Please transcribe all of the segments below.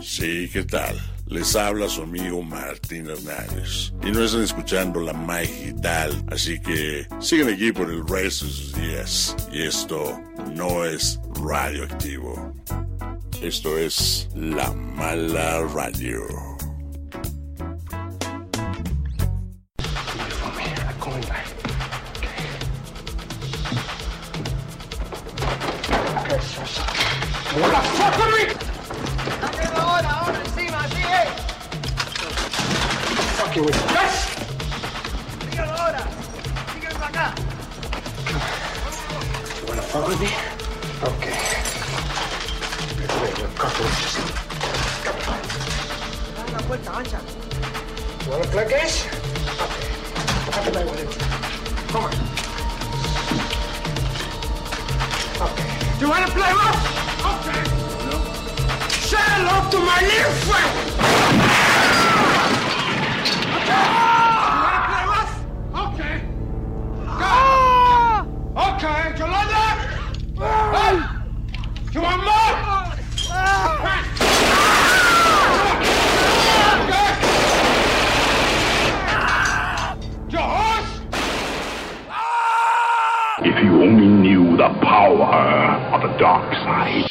Sí, ¿qué tal? Les habla su amigo Martín Hernández. Y no están escuchando la digital, así que sigan aquí por el resto de sus días. Y esto no es radioactivo. Esto es La Mala Radio. You wanna play rough? Okay. No. Say hello to my little friend! Okay. You wanna play rough? Okay. Go. Okay. You like that? Hey. You want more? Your? If you only knew the power of the dark side.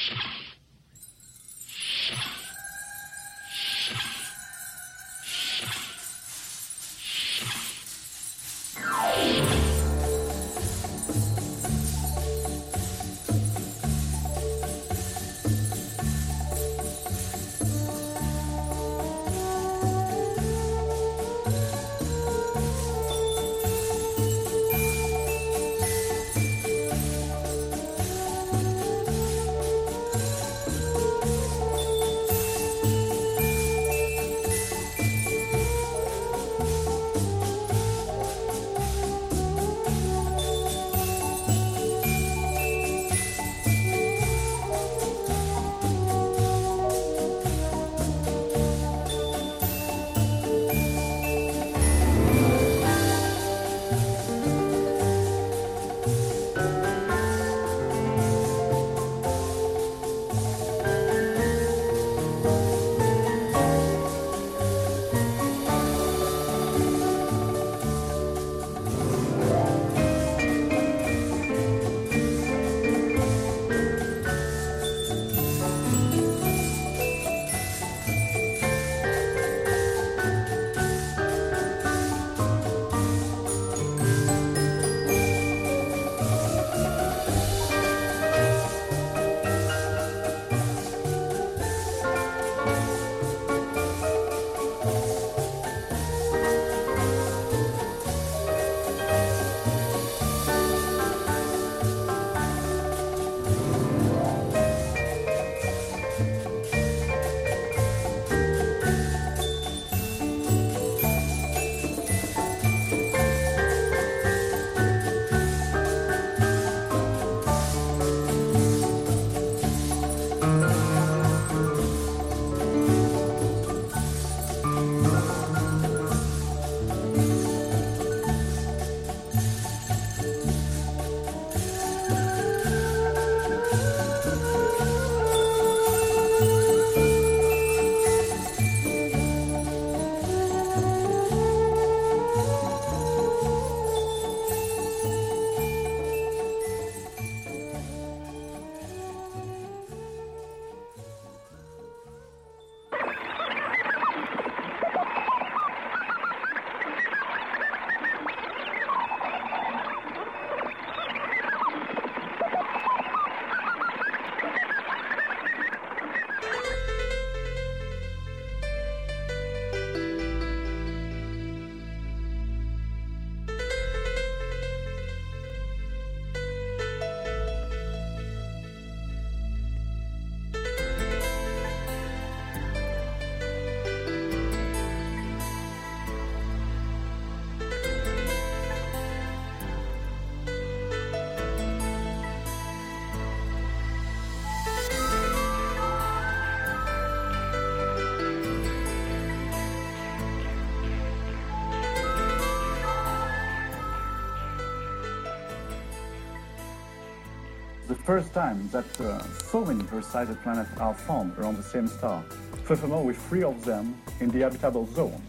First time that uh, so many Earth-sized planets are found around the same star. Furthermore, with three of them in the habitable zone.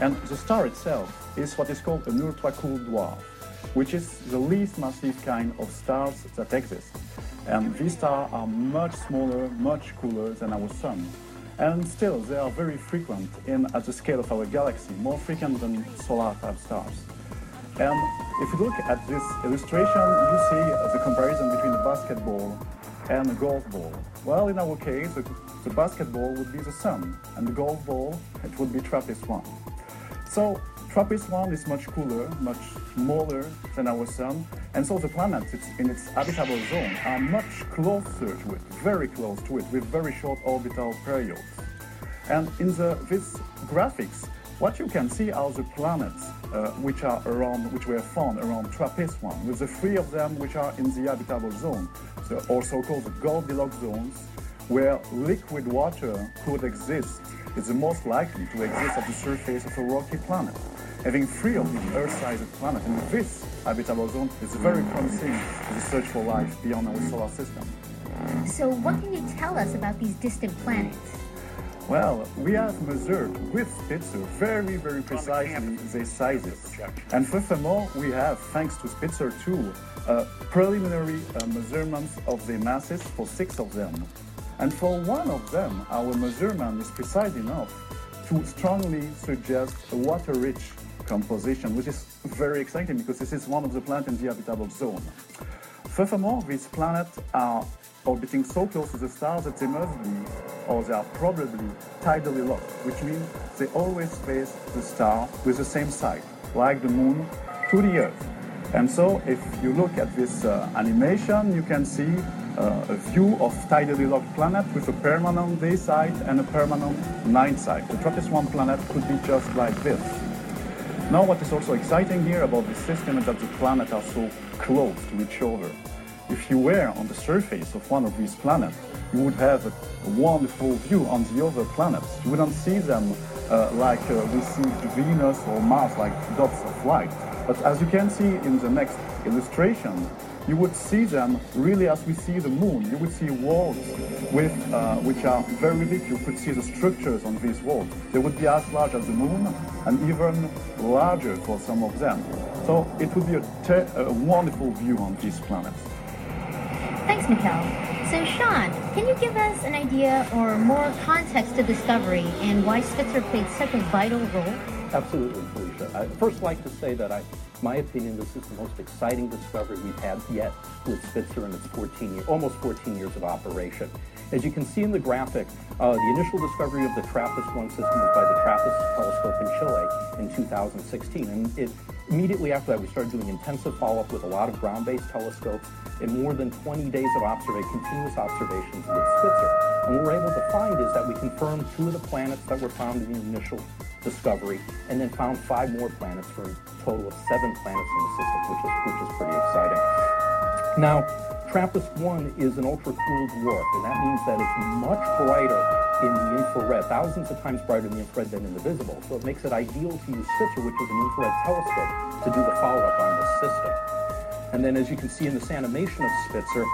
And the star itself is what is called an ultra-cool dwarf, which is the least massive kind of stars that exist. And these stars are much smaller, much cooler than our sun. And still, they are very frequent in at the scale of our galaxy, more frequent than solar-type stars. And if you look at this illustration, you see the comparison between a basketball and a golf ball. Well, in our case, the, the basketball would be the sun, and the golf ball, it would be TRAPPIST-1. So TRAPPIST-1 is much cooler, much smaller than our sun, and so the planets in its habitable zone are much closer to it, very close to it, with very short orbital periods. And in the, this graphics, what you can see are the planets uh, which are around, which were found around TRAPPIST-1, with the three of them which are in the habitable zone, so also called the Goldilocks zones, where liquid water could exist is the most likely to exist at the surface of a rocky planet. Having three of these Earth-sized planets in this habitable zone is very promising for the search for life beyond our solar system. So what can you tell us about these distant planets? Well, we have measured with Spitzer very, very precisely their sizes. And furthermore, we have, thanks to Spitzer 2, uh, preliminary uh, measurements of their masses for six of them. And for one of them, our measurement is precise enough to strongly suggest a water-rich composition, which is very exciting because this is one of the planets in the habitable zone. Furthermore, these planets are orbiting so close to the stars that they must be, or they are probably tidally locked, which means they always face the star with the same side, like the moon to the Earth. And so if you look at this uh, animation, you can see uh, a view of tidally locked planet with a permanent day side and a permanent night side. The TRAPPIST-1 planet could be just like this. Now what is also exciting here about this system is that the planets are so close to each other. If you were on the surface of one of these planets, you would have a, wonderful view on the other planets. You wouldn't see them uh, like uh, we see Venus or Mars, like dots of light. But as you can see in the next illustration, you would see them really as we see the moon. You would see walls with, uh, which are very big. You could see the structures on these walls. They would be as large as the moon and even larger for some of them. So it would be a, a wonderful view on these planets. Thanks, Mikkel. So, Sean, can you give us an idea or more context to Discovery and why Spitzer played such a vital role? Absolutely, Felicia. I'd first like to say that I, my opinion, this is the most exciting discovery we've had yet with Spitzer in its 14 year, almost 14 years of operation. As you can see in the graphic, uh, the initial discovery of the TRAPPIST-1 system was by the TRAPPIST telescope in Chile in 2016. And it, immediately after that, we started doing intensive follow-up with a lot of ground-based telescopes and more than 20 days of observation, continuous observations with Spitzer. And what we're able to find is that we confirmed two of the planets that were found in the initial discovery, and then found five more planets for a total of seven planets in the system, which is, which is pretty exciting. Now, TRAPPIST-1 is an ultra-cooled dwarf, and that means that it's much brighter in the infrared, thousands of times brighter in the infrared than in the visible. So it makes it ideal to use Spitzer, which is an infrared telescope, to do the follow-up on this system. And then as you can see in this animation of Spitzer,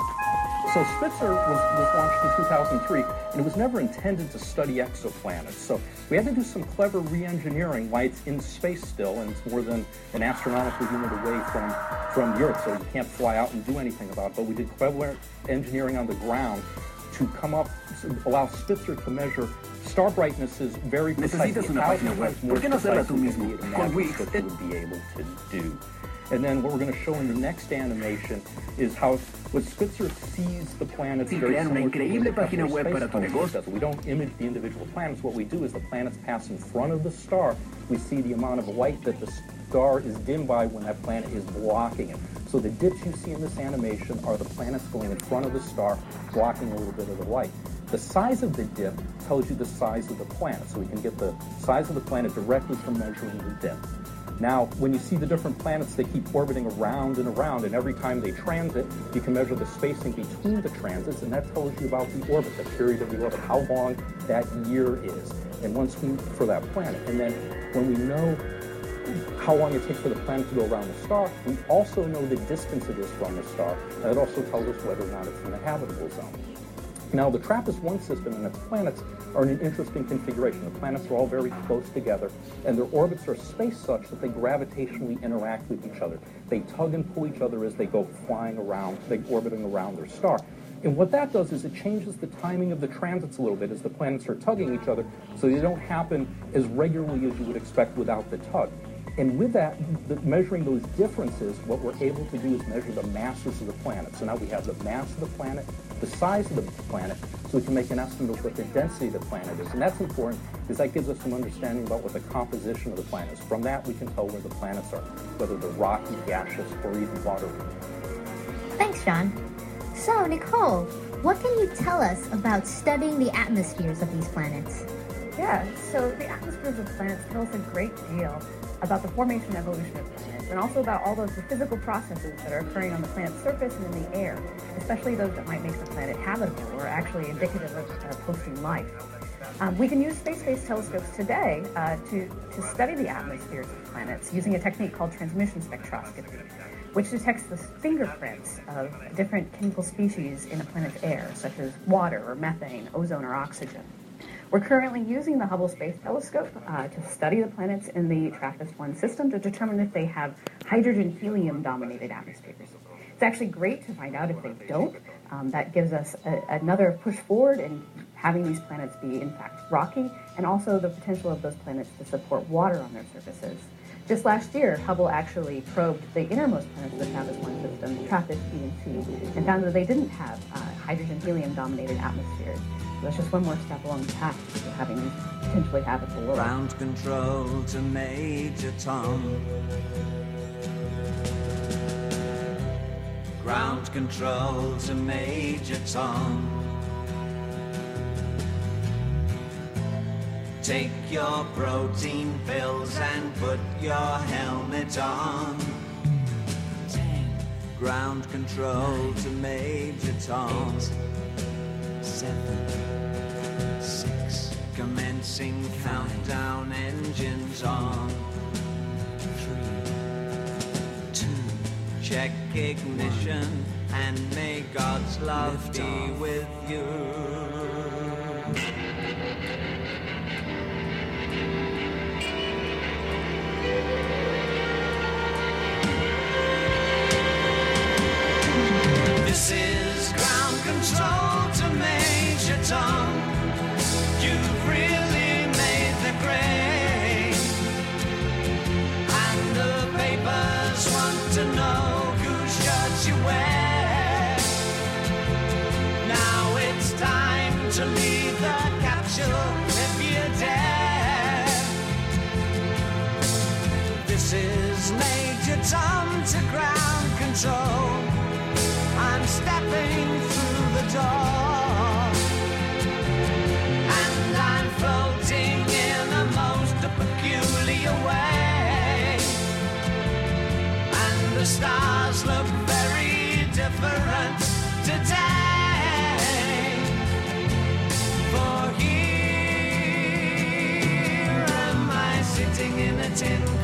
so Spitzer was, was launched in 2003, and it was never intended to study exoplanets. So we had to do some clever re-engineering why it's in space still, and it's more than an astronomical unit away from, from Earth, so you can't fly out and do anything about it. But we did clever engineering on the ground to come up, allow Spitzer to measure star brightnesses very precisely. Necesitas una página web. ¿Por qué no hacerla tú mismo? Con Wix. Spitzer would be able to do. And then what we're going to show in the next animation is how what Spitzer sees the planets Sí, very similar increíble página web para tu negocio. We don't image the individual planets. What we do is the planets pass in front of the star. We see the amount of light that the star is dimmed by when that planet is blocking it. So the dips you see in this animation are the planets going in front of the star, blocking a little bit of the light. The size of the dip tells you the size of the planet, so we can get the size of the planet directly from measuring the dip. Now, when you see the different planets, they keep orbiting around and around, and every time they transit, you can measure the spacing between the transits, and that tells you about the orbit, the period of the orbit, how long that year is, and once we, for that planet. And then when we know how long it takes for the planet to go around the star. We also know the distance it is from the star, and it also tells us whether or not it's in the habitable zone. Now, the TRAPPIST-1 system and its planets are in an interesting configuration. The planets are all very close together, and their orbits are spaced such that they gravitationally interact with each other. They tug and pull each other as they go flying around, they orbiting around their star. And what that does is it changes the timing of the transits a little bit as the planets are tugging each other, so they don't happen as regularly as you would expect without the tug. And with that, the, measuring those differences, what we're able to do is measure the masses of the planet. So now we have the mass of the planet, the size of the planet, so we can make an estimate of what the density of the planet is. And that's important because that gives us some understanding about what the composition of the planet is. From that, we can tell where the planets are, whether they're rocky, gaseous, or even watery. Thanks, John. So, Nikole, what can you tell us about studying the atmospheres of these planets? Yeah, so the atmospheres of planets tell us a great deal about the formation and evolution of planets, and also about all those physical processes that are occurring on the planet's surface and in the air, especially those that might make the planet habitable or actually indicative of uh, hosting life. Um, we can use space-based telescopes today uh, to, to study the atmospheres of planets using a technique called transmission spectroscopy, which detects the fingerprints of different chemical species in a planet's air, such as water or methane, ozone or oxygen. We're currently using the Hubble Space Telescope uh, to study the planets in the TRAPPIST-1 system to determine if they have hydrogen-helium dominated atmospheres. It's actually great to find out if they don't. Um, that gives us a, another push forward in having these planets be, in fact, rocky, and also the potential of those planets to support water on their surfaces. Just last year, Hubble actually probed the innermost planets of the TRAPPIST-1 system, TRAPPIST, B, and C, and found that they didn't have uh, hydrogen-helium dominated atmospheres. That's just one more step along the path to having potentially habitable worlds. Ground control to Major Tom. Ground control to Major Tom. Take your protein pills and put your helmet on. Ground control to Major Tom. Eight, seven, six. Commencing countdown engines on. Three, two. Check ignition and may God's love be with you. Ground control. I'm stepping through the door. And I'm floating in most peculiar way. And the stars look very different today. For here am I sitting in a tin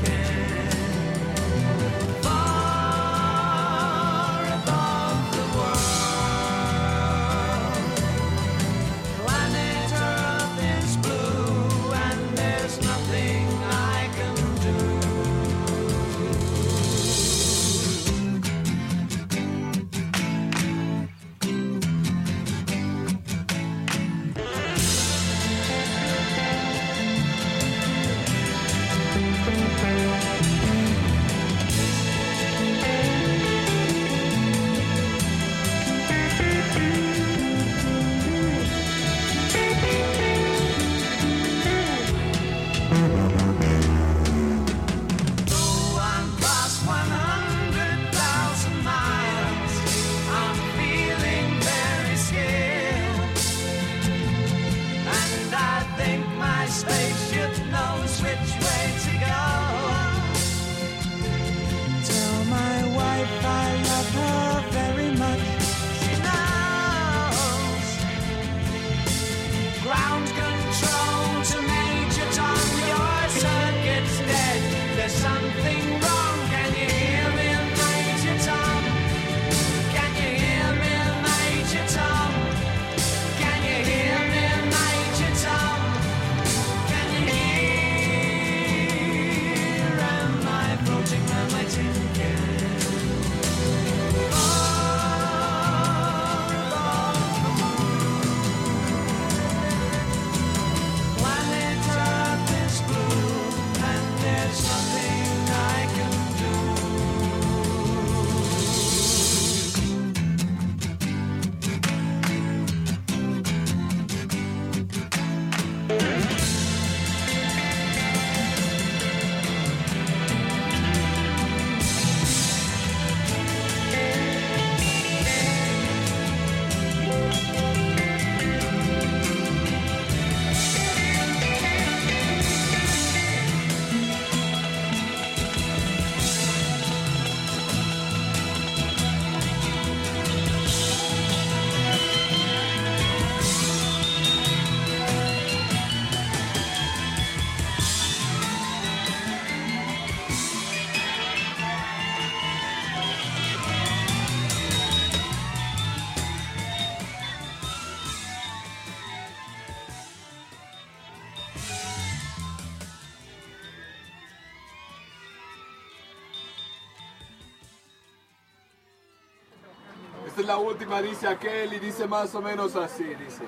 la última, dice aquel, y dice más o menos así, dice.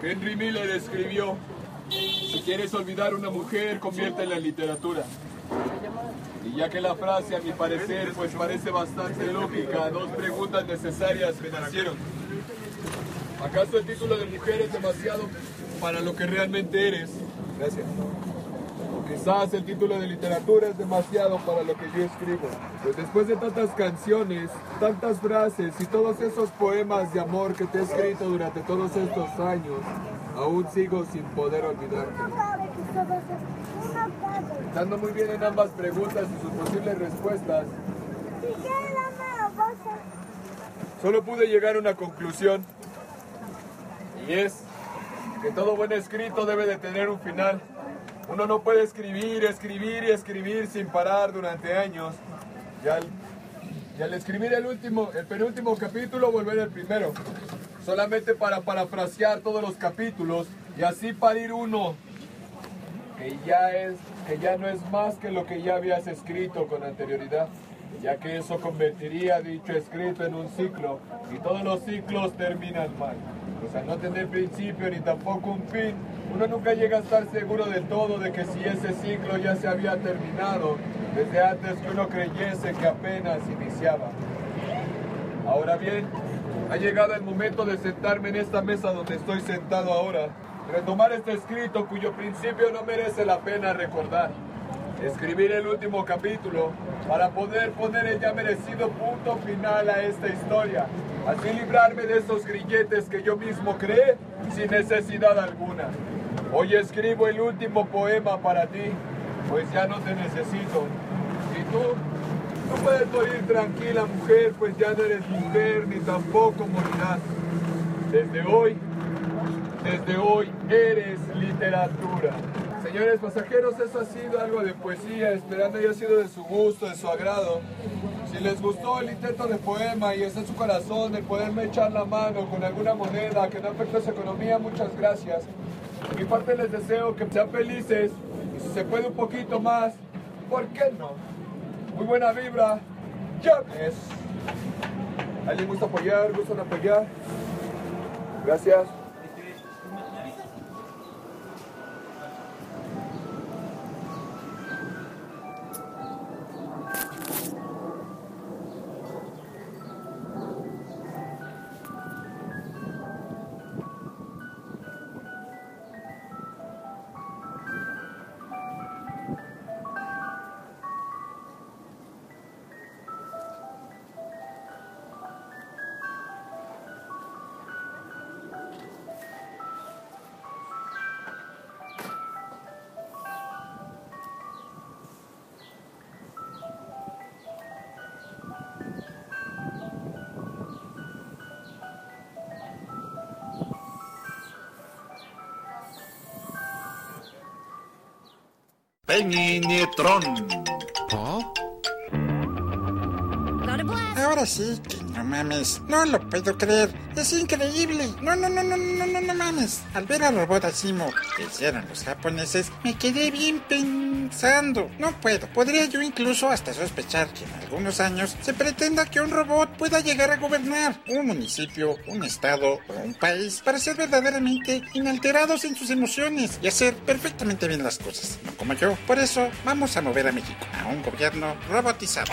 Henry Miller escribió, si quieres olvidar una mujer, conviértela en literatura. Y ya que la frase, a mi parecer, pues parece bastante lógica, dos preguntas necesarias me nacieron. ¿Acaso el título de mujer es demasiado para lo que realmente eres? Gracias. Quizás el título de literatura es demasiado para lo que yo escribo. Pues después de tantas canciones, tantas frases y todos esos poemas de amor que te he escrito durante todos estos años, aún sigo sin poder olvidarte. Estando muy bien en ambas preguntas y sus posibles respuestas, solo pude llegar a una conclusión. Y es que todo buen escrito debe de tener un final. Uno no puede escribir, escribir y escribir sin parar durante años. Y al, escribir el último, el penúltimo capítulo, volver al primero. Solamente para parafrasear todos los capítulos y así parir uno que ya es, que ya no es más que lo que ya habías escrito con anterioridad, ya que eso convertiría dicho escrito en un ciclo y todos los ciclos terminan mal. Pues al no tener principio ni tampoco un fin, uno nunca llega a estar seguro de todo de que si ese ciclo ya se había terminado desde antes que uno creyese que apenas iniciaba. Ahora bien, ha llegado el momento de sentarme en esta mesa donde estoy sentado ahora, retomar este escrito cuyo principio no merece la pena recordar, escribir el último capítulo para poder poner el ya merecido punto final a esta historia, así librarme de esos grilletes que yo mismo creé sin necesidad alguna. Hoy escribo el último poema para ti, pues ya no te necesito. Y tú, tú puedes morir tranquila, mujer, pues ya no eres mujer ni tampoco morirás. Desde hoy, desde hoy eres literatura. Señores pasajeros, eso ha sido algo de poesía, esperando haya sido de su gusto, de su agrado. Si les gustó el intento de poema y está en su corazón el poderme echar la mano con alguna moneda que no afecte su economía, muchas gracias. De mi parte les deseo que sean felices y si se puede un poquito más, ¿por qué no? Muy buena vibra, ya. ¿Alguien gusta apoyar? ¿Gustan apoyar? Gracias. Peñinetron. Ahora sí, que no mames. No lo puedo creer. Es increíble. No, no, no, no, no, no, no mames. Al ver al robot Asimo, que hicieron los japoneses, me quedé bien pensando. No puedo. Podría yo incluso hasta sospechar que en algunos años se pretenda que un robot pueda llegar a gobernar un municipio, un estado o un país para ser verdaderamente inalterados en sus emociones y hacer perfectamente bien las cosas. No yo. Por eso, vamos a mover a México a un gobierno robotizado.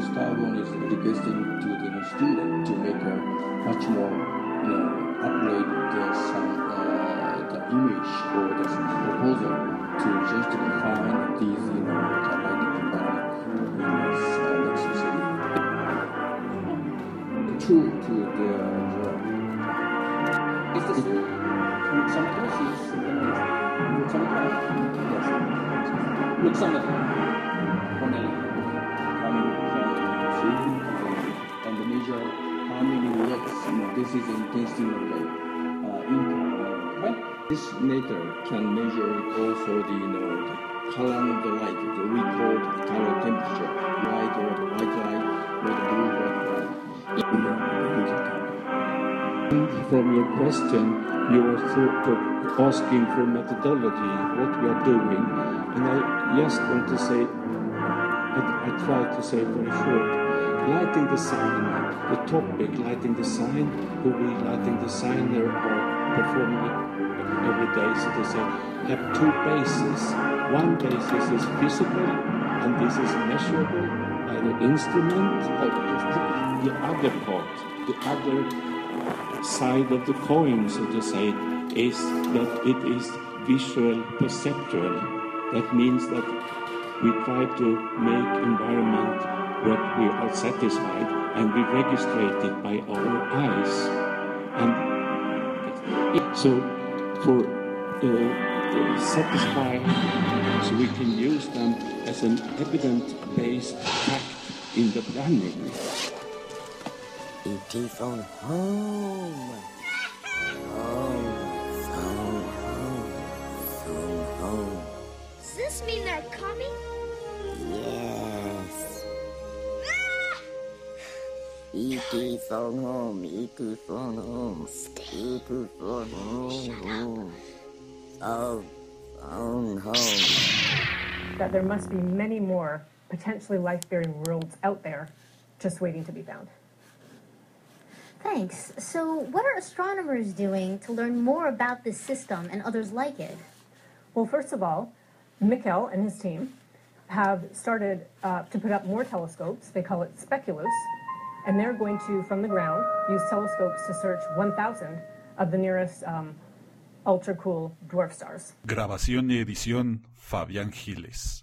Gustavo is requesting to the student to make a much more, you know, upgrade the some uh, the image or the proposal to just define these, you know, the lighting environment in this uh, City true to the drawing. Is this is Luxembourg? Yes. The uh, this meter can measure also the, you know, the color of the light, the we call the color temperature, white or the white light, or the blue or the brown. From your question, you were sort of asking for methodology, what we are doing, and I just want to say, I, I try to say very short, lighting design, the topic lighting design, who we lighting designer are performing every day, so to say, have two bases. One basis is physical, and this is measurable by the instrument. The other part, the other side of the coin, so to say, is that it is visual perceptual. That means that we try to make environment where we are satisfied and we register it by our eyes. And so for uh, satisfy, so we can use them as an evidence-based fact in the planning. E.T. phone home. Home, phone home, phone home. Does this mean they're coming? Yes. E.T. phone home, E.T. phone home, E.T. phone home. Oh, phone home. That there must be many more potentially life-bearing worlds out there just waiting to be found. Thanks. So, what are astronomers doing to learn more about this system and others like it? Well, first of all, Mikkel and his team have started uh, to put up more telescopes. They call it SPECULOOS. And they're going to, from the ground, use telescopes to search 1,000 of the nearest um, ultra cool dwarf stars. Grabación y edición Fabián Giles.